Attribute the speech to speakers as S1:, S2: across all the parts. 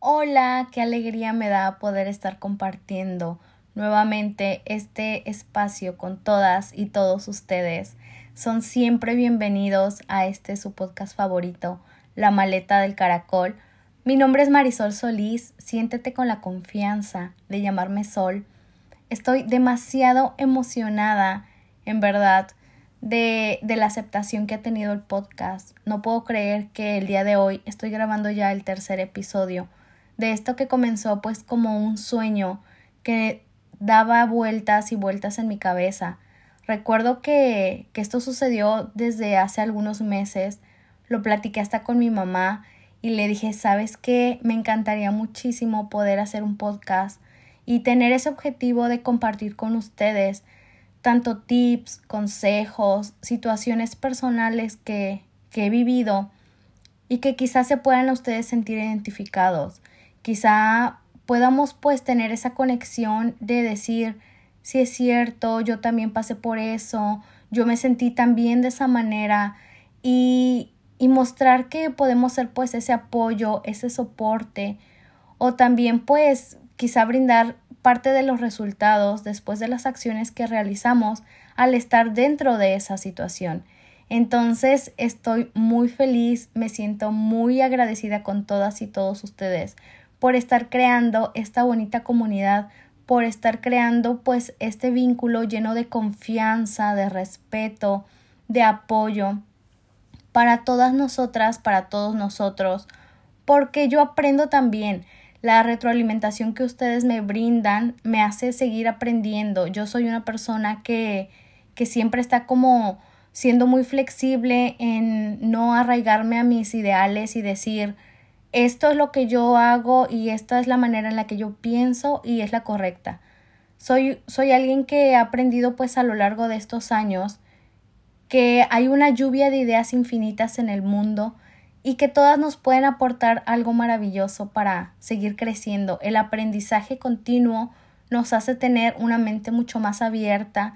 S1: Hola, qué alegría me da poder estar compartiendo nuevamente este espacio con todas y todos ustedes. Son siempre bienvenidos a este su podcast favorito, La Maleta del Caracol. Mi nombre es Marisol Solís, siéntete con la confianza de llamarme Sol. Estoy demasiado emocionada, en verdad, de, de, la aceptación que ha tenido el podcast. No puedo creer que el día de hoy estoy grabando ya el tercer episodio de esto que comenzó pues como un sueño que daba vueltas y vueltas en mi cabeza. Recuerdo que, que esto sucedió desde hace algunos meses, lo platiqué hasta con mi mamá y le dije, ¿sabes qué? Me encantaría muchísimo poder hacer un podcast y tener ese objetivo de compartir con ustedes tanto tips, consejos, situaciones personales que, que he vivido y que quizás se puedan ustedes sentir identificados. Quizá podamos pues tener esa conexión de decir, si es cierto, yo también pasé por eso, yo me sentí también de esa manera y, y mostrar que podemos ser pues ese apoyo, ese soporte o también pues quizá brindar parte de los resultados después de las acciones que realizamos al estar dentro de esa situación. Entonces estoy muy feliz, me siento muy agradecida con todas y todos ustedes por estar creando esta bonita comunidad, por estar creando pues este vínculo lleno de confianza, de respeto, de apoyo para todas nosotras, para todos nosotros, porque yo aprendo también. La retroalimentación que ustedes me brindan me hace seguir aprendiendo. Yo soy una persona que, que siempre está como siendo muy flexible en no arraigarme a mis ideales y decir, esto es lo que yo hago y esta es la manera en la que yo pienso y es la correcta. Soy, soy alguien que he aprendido pues a lo largo de estos años que hay una lluvia de ideas infinitas en el mundo y que todas nos pueden aportar algo maravilloso para seguir creciendo. El aprendizaje continuo nos hace tener una mente mucho más abierta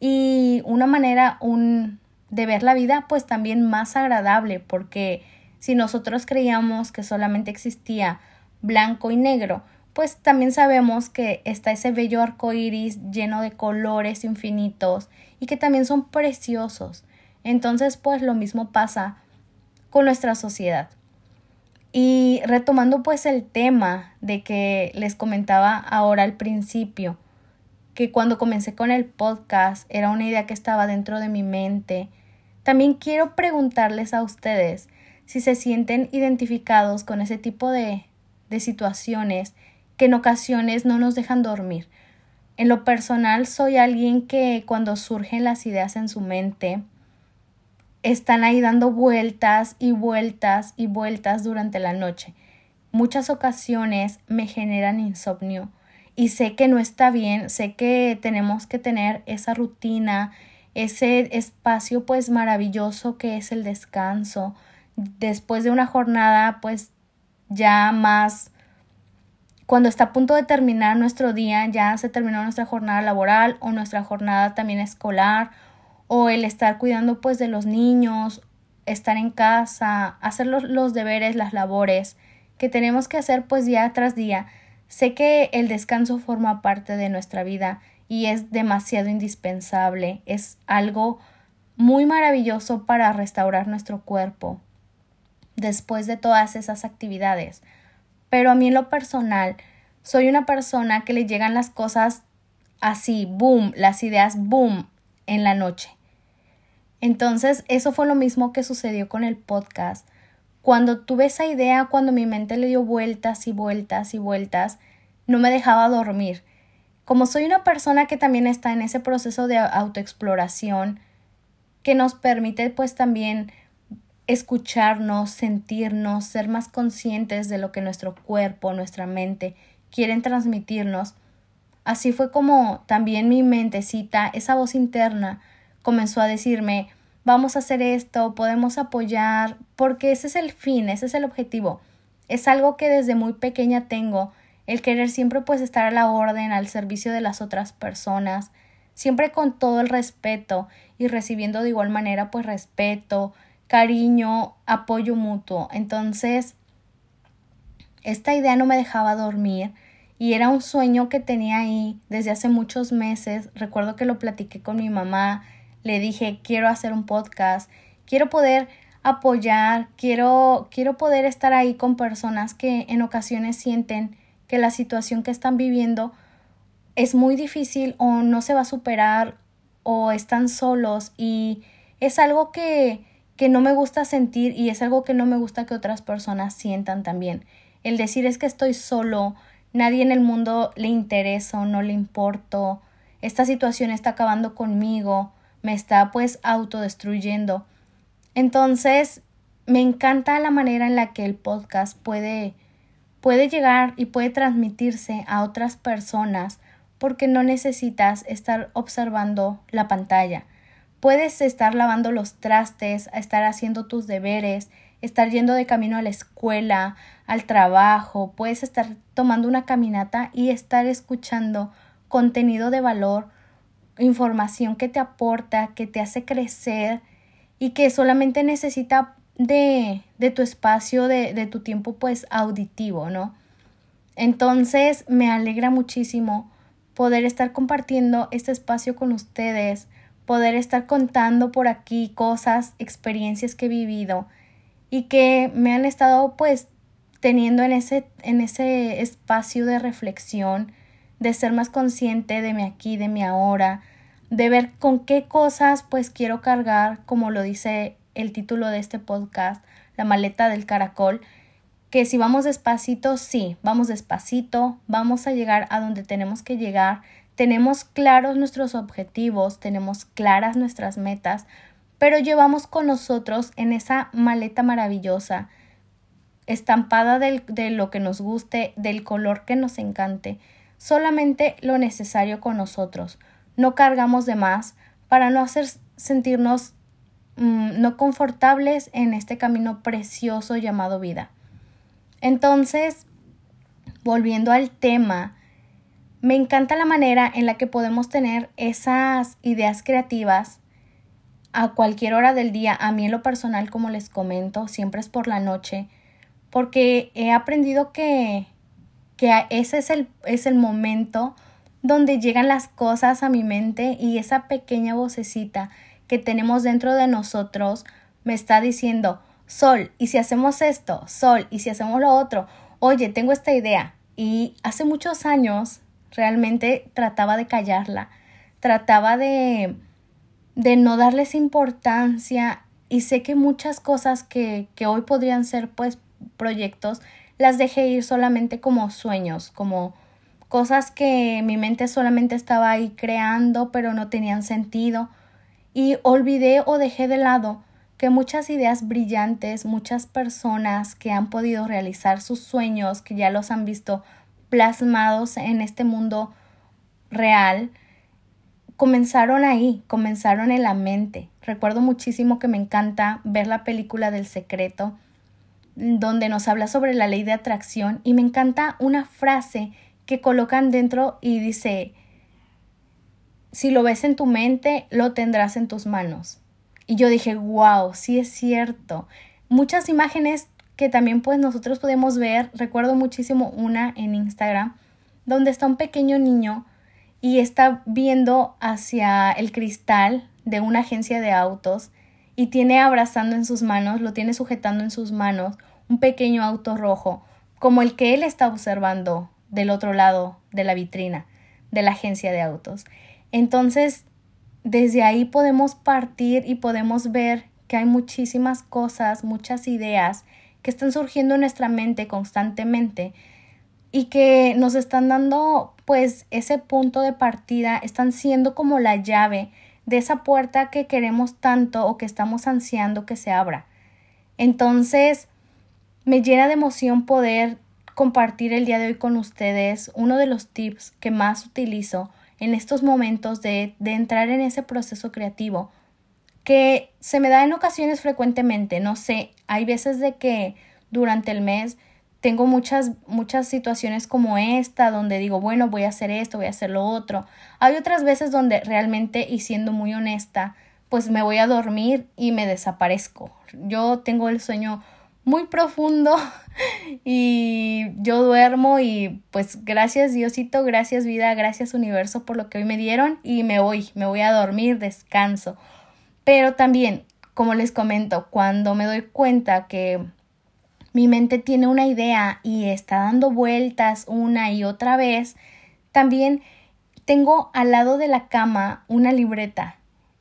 S1: y una manera un, de ver la vida pues también más agradable porque si nosotros creíamos que solamente existía blanco y negro, pues también sabemos que está ese bello arco iris lleno de colores infinitos y que también son preciosos. Entonces, pues lo mismo pasa con nuestra sociedad. Y retomando pues el tema de que les comentaba ahora al principio, que cuando comencé con el podcast era una idea que estaba dentro de mi mente, también quiero preguntarles a ustedes si se sienten identificados con ese tipo de, de situaciones que en ocasiones no nos dejan dormir. En lo personal soy alguien que cuando surgen las ideas en su mente, están ahí dando vueltas y vueltas y vueltas durante la noche. Muchas ocasiones me generan insomnio y sé que no está bien, sé que tenemos que tener esa rutina, ese espacio pues maravilloso que es el descanso, después de una jornada pues ya más cuando está a punto de terminar nuestro día, ya se terminó nuestra jornada laboral o nuestra jornada también escolar o el estar cuidando pues de los niños, estar en casa, hacer los, los deberes, las labores que tenemos que hacer pues día tras día. Sé que el descanso forma parte de nuestra vida y es demasiado indispensable, es algo muy maravilloso para restaurar nuestro cuerpo, después de todas esas actividades. Pero a mí en lo personal, soy una persona que le llegan las cosas así, boom, las ideas, boom, en la noche. Entonces, eso fue lo mismo que sucedió con el podcast. Cuando tuve esa idea, cuando mi mente le dio vueltas y vueltas y vueltas, no me dejaba dormir. Como soy una persona que también está en ese proceso de autoexploración, que nos permite pues también escucharnos, sentirnos, ser más conscientes de lo que nuestro cuerpo, nuestra mente quieren transmitirnos. Así fue como también mi mentecita, esa voz interna, comenzó a decirme vamos a hacer esto, podemos apoyar, porque ese es el fin, ese es el objetivo. Es algo que desde muy pequeña tengo, el querer siempre pues estar a la orden, al servicio de las otras personas, siempre con todo el respeto y recibiendo de igual manera pues respeto, cariño, apoyo mutuo. Entonces, esta idea no me dejaba dormir y era un sueño que tenía ahí desde hace muchos meses. Recuerdo que lo platiqué con mi mamá, le dije, quiero hacer un podcast, quiero poder apoyar, quiero, quiero poder estar ahí con personas que en ocasiones sienten que la situación que están viviendo es muy difícil o no se va a superar o están solos y es algo que, que no me gusta sentir y es algo que no me gusta que otras personas sientan también. El decir es que estoy solo, nadie en el mundo le interesa o no le importo, esta situación está acabando conmigo, me está pues autodestruyendo. Entonces, me encanta la manera en la que el podcast puede puede llegar y puede transmitirse a otras personas porque no necesitas estar observando la pantalla. Puedes estar lavando los trastes, estar haciendo tus deberes, estar yendo de camino a la escuela, al trabajo, puedes estar tomando una caminata y estar escuchando contenido de valor, información que te aporta, que te hace crecer y que solamente necesita de, de tu espacio, de, de tu tiempo pues auditivo, ¿no? Entonces me alegra muchísimo poder estar compartiendo este espacio con ustedes, poder estar contando por aquí cosas, experiencias que he vivido y que me han estado pues teniendo en ese, en ese espacio de reflexión, de ser más consciente de mi aquí, de mi ahora, de ver con qué cosas pues quiero cargar, como lo dice el título de este podcast, La maleta del caracol, que si vamos despacito, sí, vamos despacito, vamos a llegar a donde tenemos que llegar, tenemos claros nuestros objetivos, tenemos claras nuestras metas, pero llevamos con nosotros en esa maleta maravillosa, estampada de lo que nos guste, del color que nos encante, solamente lo necesario con nosotros. No cargamos de más para no hacer sentirnos mm, no confortables en este camino precioso llamado vida. Entonces, volviendo al tema, me encanta la manera en la que podemos tener esas ideas creativas a cualquier hora del día, a mí en lo personal, como les comento, siempre es por la noche, porque he aprendido que, que ese es el, es el momento donde llegan las cosas a mi mente y esa pequeña vocecita que tenemos dentro de nosotros me está diciendo, Sol, ¿y si hacemos esto? Sol, ¿y si hacemos lo otro? Oye, tengo esta idea. Y hace muchos años realmente trataba de callarla, trataba de, de no darles importancia. Y sé que muchas cosas que, que hoy podrían ser pues proyectos las dejé ir solamente como sueños, como cosas que mi mente solamente estaba ahí creando pero no tenían sentido. Y olvidé o dejé de lado que muchas ideas brillantes, muchas personas que han podido realizar sus sueños, que ya los han visto plasmados en este mundo real, comenzaron ahí, comenzaron en la mente. Recuerdo muchísimo que me encanta ver la película del secreto, donde nos habla sobre la ley de atracción y me encanta una frase que colocan dentro y dice, si lo ves en tu mente, lo tendrás en tus manos. Y yo dije, wow, sí es cierto. Muchas imágenes que también pues nosotros podemos ver, recuerdo muchísimo una en Instagram, donde está un pequeño niño y está viendo hacia el cristal de una agencia de autos y tiene abrazando en sus manos, lo tiene sujetando en sus manos un pequeño auto rojo, como el que él está observando del otro lado de la vitrina de la agencia de autos. Entonces, desde ahí podemos partir y podemos ver que hay muchísimas cosas, muchas ideas que están surgiendo en nuestra mente constantemente y que nos están dando pues ese punto de partida, están siendo como la llave de esa puerta que queremos tanto o que estamos ansiando que se abra. Entonces, me llena de emoción poder compartir el día de hoy con ustedes uno de los tips que más utilizo en estos momentos de, de entrar en ese proceso creativo que se me da en ocasiones frecuentemente, no sé, hay veces de que durante el mes tengo muchas, muchas situaciones como esta, donde digo, bueno, voy a hacer esto, voy a hacer lo otro. Hay otras veces donde realmente, y siendo muy honesta, pues me voy a dormir y me desaparezco. Yo tengo el sueño muy profundo y yo duermo y pues gracias Diosito, gracias vida, gracias universo por lo que hoy me dieron y me voy, me voy a dormir, descanso. Pero también, como les comento, cuando me doy cuenta que mi mente tiene una idea y está dando vueltas una y otra vez, también tengo al lado de la cama una libreta.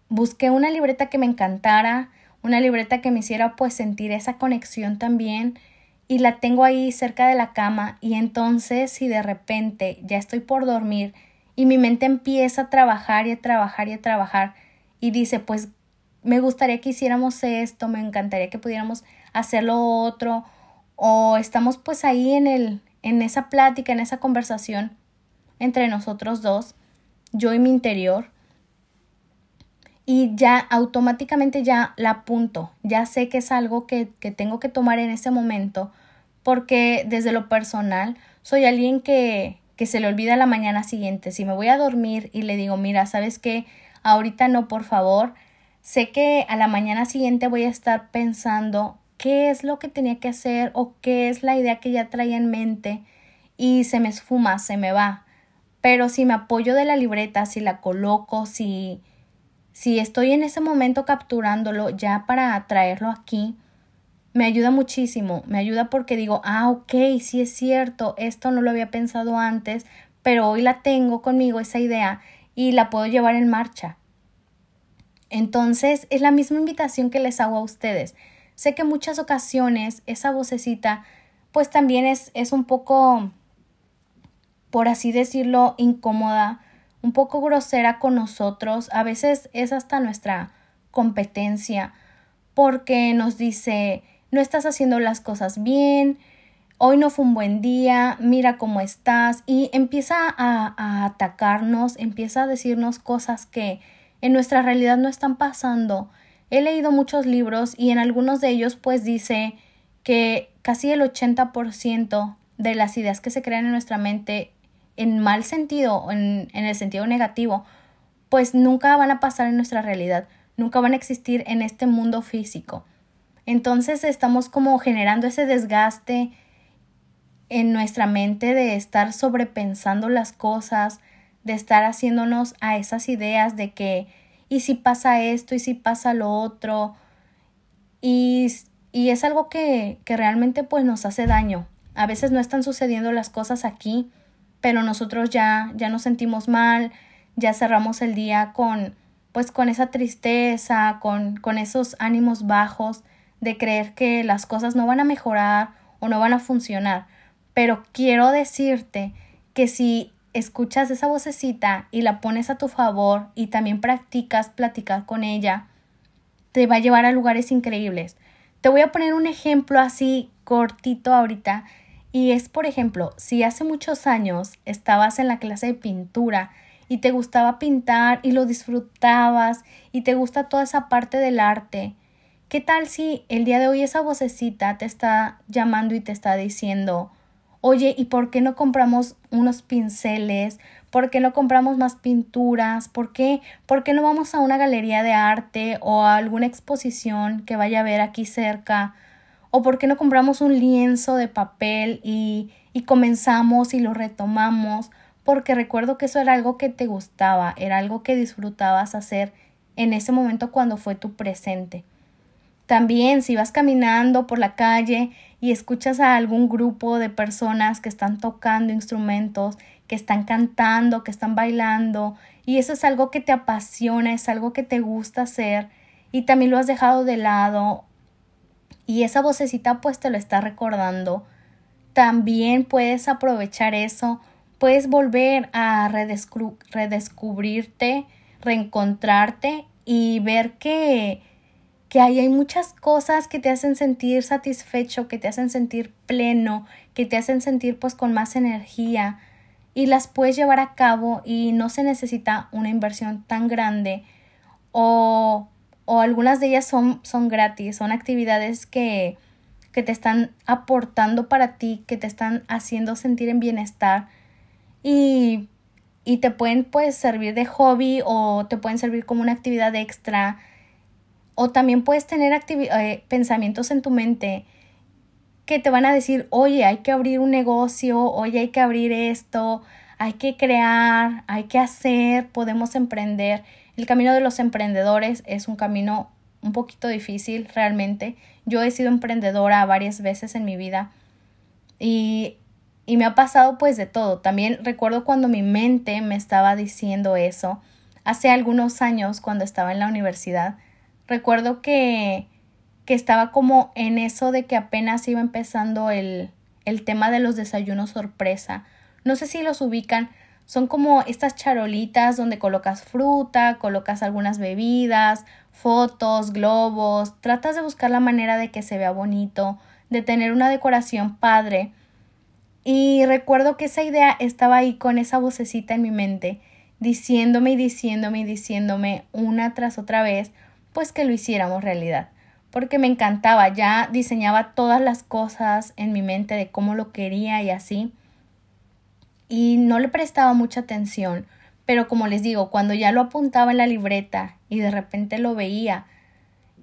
S1: Busqué una libreta que me encantara, una libreta que me hiciera pues sentir esa conexión también y la tengo ahí cerca de la cama y entonces si de repente ya estoy por dormir y mi mente empieza a trabajar y a trabajar y a trabajar y dice pues me gustaría que hiciéramos esto, me encantaría que pudiéramos hacer lo otro o estamos pues ahí en el en esa plática, en esa conversación entre nosotros dos, yo y mi interior y ya automáticamente ya la apunto, ya sé que es algo que, que tengo que tomar en ese momento, porque desde lo personal soy alguien que, que se le olvida la mañana siguiente. Si me voy a dormir y le digo, mira, ¿sabes qué? Ahorita no, por favor. Sé que a la mañana siguiente voy a estar pensando qué es lo que tenía que hacer o qué es la idea que ya traía en mente y se me esfuma, se me va. Pero si me apoyo de la libreta, si la coloco, si si estoy en ese momento capturándolo ya para traerlo aquí, me ayuda muchísimo, me ayuda porque digo, ah, ok, sí es cierto, esto no lo había pensado antes, pero hoy la tengo conmigo, esa idea, y la puedo llevar en marcha. Entonces, es la misma invitación que les hago a ustedes. Sé que en muchas ocasiones esa vocecita, pues también es, es un poco, por así decirlo, incómoda, un poco grosera con nosotros, a veces es hasta nuestra competencia, porque nos dice, no estás haciendo las cosas bien, hoy no fue un buen día, mira cómo estás, y empieza a, a atacarnos, empieza a decirnos cosas que en nuestra realidad no están pasando. He leído muchos libros y en algunos de ellos pues dice que casi el 80% de las ideas que se crean en nuestra mente en mal sentido, en, en el sentido negativo, pues nunca van a pasar en nuestra realidad, nunca van a existir en este mundo físico. Entonces estamos como generando ese desgaste en nuestra mente de estar sobrepensando las cosas, de estar haciéndonos a esas ideas de que y si pasa esto y si pasa lo otro y, y es algo que, que realmente pues nos hace daño. A veces no están sucediendo las cosas aquí, pero nosotros ya, ya nos sentimos mal, ya cerramos el día con, pues con esa tristeza, con, con esos ánimos bajos de creer que las cosas no van a mejorar o no van a funcionar. Pero quiero decirte que si escuchas esa vocecita y la pones a tu favor y también practicas platicar con ella, te va a llevar a lugares increíbles. Te voy a poner un ejemplo así cortito ahorita y es, por ejemplo, si hace muchos años estabas en la clase de pintura y te gustaba pintar y lo disfrutabas y te gusta toda esa parte del arte, ¿qué tal si el día de hoy esa vocecita te está llamando y te está diciendo, oye, ¿y por qué no compramos unos pinceles? ¿Por qué no compramos más pinturas? ¿Por qué? ¿Por qué no vamos a una galería de arte o a alguna exposición que vaya a ver aquí cerca? ¿O por qué no compramos un lienzo de papel y, y comenzamos y lo retomamos? Porque recuerdo que eso era algo que te gustaba, era algo que disfrutabas hacer en ese momento cuando fue tu presente. También si vas caminando por la calle y escuchas a algún grupo de personas que están tocando instrumentos, que están cantando, que están bailando, y eso es algo que te apasiona, es algo que te gusta hacer, y también lo has dejado de lado y esa vocecita pues te lo está recordando, también puedes aprovechar eso, puedes volver a redescubrirte, reencontrarte y ver que, que ahí hay muchas cosas que te hacen sentir satisfecho, que te hacen sentir pleno, que te hacen sentir pues con más energía y las puedes llevar a cabo y no se necesita una inversión tan grande o o algunas de ellas son, son gratis, son actividades que, que te están aportando para ti, que te están haciendo sentir en bienestar y, y te pueden pues servir de hobby o te pueden servir como una actividad extra o también puedes tener eh, pensamientos en tu mente que te van a decir, oye, hay que abrir un negocio, oye, hay que abrir esto, hay que crear, hay que hacer, podemos emprender. El camino de los emprendedores es un camino un poquito difícil realmente. Yo he sido emprendedora varias veces en mi vida y, y me ha pasado pues de todo. También recuerdo cuando mi mente me estaba diciendo eso hace algunos años cuando estaba en la universidad. Recuerdo que, que estaba como en eso de que apenas iba empezando el, el tema de los desayunos sorpresa. No sé si los ubican, son como estas charolitas donde colocas fruta, colocas algunas bebidas, fotos, globos, tratas de buscar la manera de que se vea bonito, de tener una decoración padre. Y recuerdo que esa idea estaba ahí con esa vocecita en mi mente, diciéndome y diciéndome y diciéndome una tras otra vez, pues que lo hiciéramos realidad. Porque me encantaba, ya diseñaba todas las cosas en mi mente de cómo lo quería y así y no le prestaba mucha atención, pero como les digo, cuando ya lo apuntaba en la libreta y de repente lo veía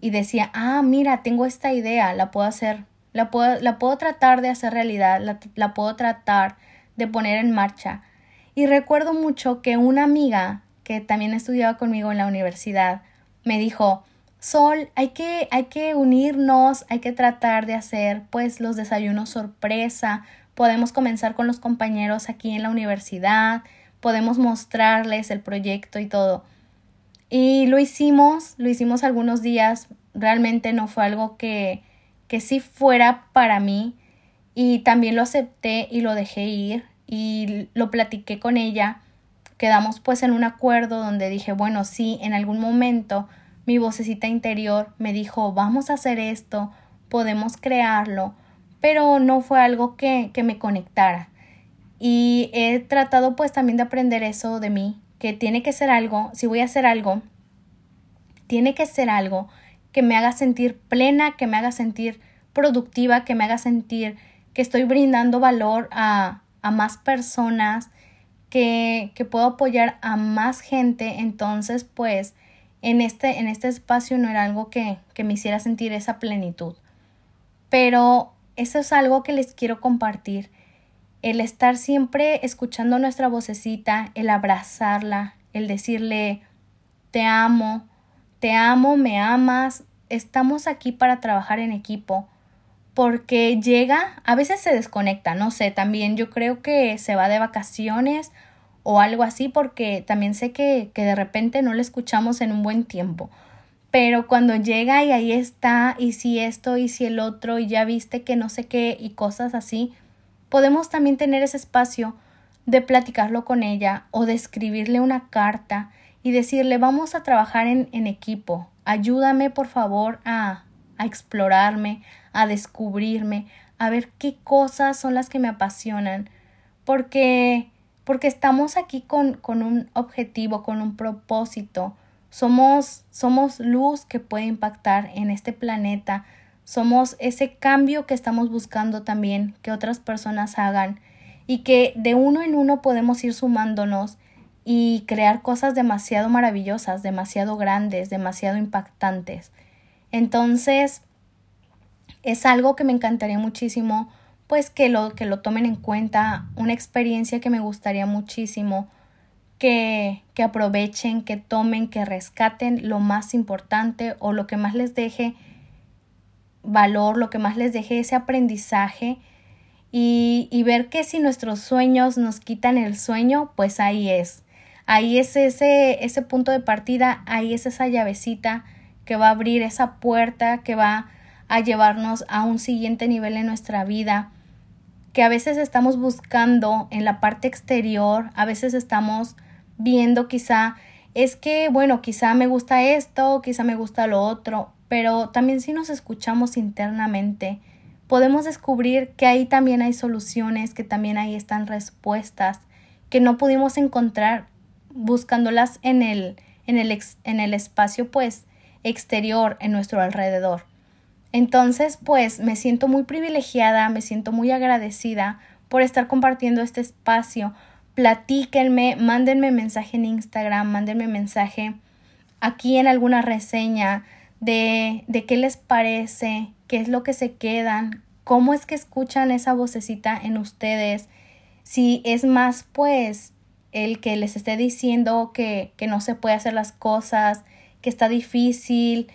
S1: y decía, ah, mira, tengo esta idea, la puedo hacer, la puedo, la puedo tratar de hacer realidad, la, la puedo tratar de poner en marcha. Y recuerdo mucho que una amiga que también estudiaba conmigo en la universidad me dijo, Sol, hay que, hay que unirnos, hay que tratar de hacer pues los desayunos sorpresa, podemos comenzar con los compañeros aquí en la universidad, podemos mostrarles el proyecto y todo. Y lo hicimos, lo hicimos algunos días, realmente no fue algo que, que sí fuera para mí y también lo acepté y lo dejé ir y lo platiqué con ella. Quedamos pues en un acuerdo donde dije, bueno, sí, en algún momento mi vocecita interior me dijo, vamos a hacer esto, podemos crearlo, pero no fue algo que, que me conectara. Y he tratado pues también de aprender eso de mí, que tiene que ser algo, si voy a hacer algo, tiene que ser algo que me haga sentir plena, que me haga sentir productiva, que me haga sentir que estoy brindando valor a, a más personas, que, que puedo apoyar a más gente. Entonces, pues, en este, en este espacio no era algo que, que me hiciera sentir esa plenitud. Pero eso es algo que les quiero compartir. El estar siempre escuchando nuestra vocecita, el abrazarla, el decirle, te amo, te amo, me amas, estamos aquí para trabajar en equipo. Porque llega, a veces se desconecta, no sé, también yo creo que se va de vacaciones o algo así porque también sé que, que de repente no le escuchamos en un buen tiempo. Pero cuando llega y ahí está, y si esto, y si el otro, y ya viste que no sé qué, y cosas así, podemos también tener ese espacio de platicarlo con ella o de escribirle una carta y decirle vamos a trabajar en, en equipo, ayúdame por favor a, a explorarme, a descubrirme, a ver qué cosas son las que me apasionan, porque porque estamos aquí con, con un objetivo, con un propósito, somos, somos luz que puede impactar en este planeta. Somos ese cambio que estamos buscando también que otras personas hagan y que de uno en uno podemos ir sumándonos y crear cosas demasiado maravillosas, demasiado grandes, demasiado impactantes. Entonces, es algo que me encantaría muchísimo, pues que lo, que lo tomen en cuenta, una experiencia que me gustaría muchísimo que, que aprovechen, que tomen, que rescaten lo más importante o lo que más les deje valor, lo que más les deje ese aprendizaje y, y, ver que si nuestros sueños nos quitan el sueño, pues ahí es. Ahí es ese, ese punto de partida, ahí es esa llavecita que va a abrir esa puerta, que va a llevarnos a un siguiente nivel en nuestra vida, que a veces estamos buscando en la parte exterior, a veces estamos viendo quizá es que, bueno, quizá me gusta esto, quizá me gusta lo otro, pero también si nos escuchamos internamente, podemos descubrir que ahí también hay soluciones, que también ahí están respuestas que no pudimos encontrar buscándolas en el, en el, en el espacio pues exterior, en nuestro alrededor. Entonces, pues me siento muy privilegiada, me siento muy agradecida por estar compartiendo este espacio, platíquenme, mándenme mensaje en Instagram, mándenme mensaje aquí en alguna reseña de, de qué les parece, qué es lo que se quedan, cómo es que escuchan esa vocecita en ustedes, si es más pues el que les esté diciendo que, que no se puede hacer las cosas, que está difícil,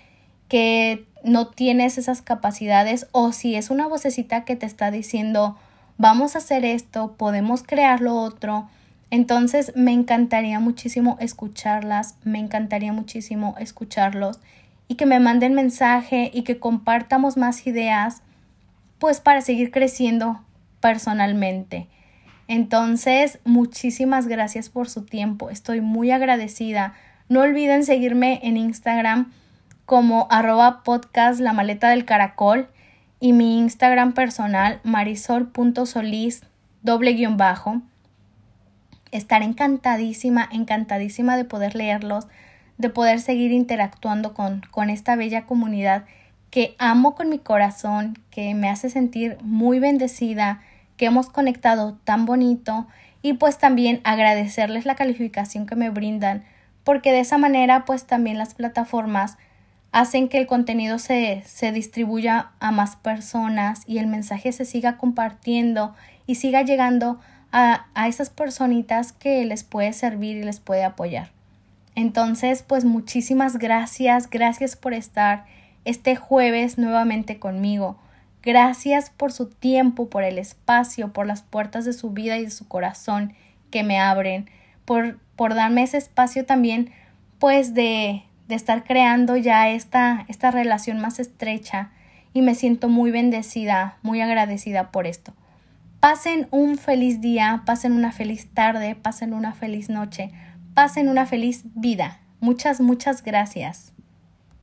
S1: que no tienes esas capacidades o si es una vocecita que te está diciendo vamos a hacer esto, podemos crear lo otro. Entonces me encantaría muchísimo escucharlas, me encantaría muchísimo escucharlos y que me manden mensaje y que compartamos más ideas pues para seguir creciendo personalmente. Entonces, muchísimas gracias por su tiempo. Estoy muy agradecida. No olviden seguirme en Instagram como arroba podcast la maleta del caracol y mi Instagram personal marisol.solis doble guion bajo. Estaré encantadísima, encantadísima de poder leerlos, de poder seguir interactuando con, con esta bella comunidad que amo con mi corazón, que me hace sentir muy bendecida, que hemos conectado tan bonito y pues también agradecerles la calificación que me brindan, porque de esa manera pues también las plataformas hacen que el contenido se, se distribuya a más personas y el mensaje se siga compartiendo y siga llegando a, a esas personitas que les puede servir y les puede apoyar. Entonces, pues muchísimas gracias, gracias por estar este jueves nuevamente conmigo. Gracias por su tiempo, por el espacio, por las puertas de su vida y de su corazón que me abren, por, por darme ese espacio también, pues de, de estar creando ya esta, esta relación más estrecha y me siento muy bendecida, muy agradecida por esto. Pasen un feliz día, pasen una feliz tarde, pasen una feliz noche, pasen una feliz vida. Muchas, muchas gracias.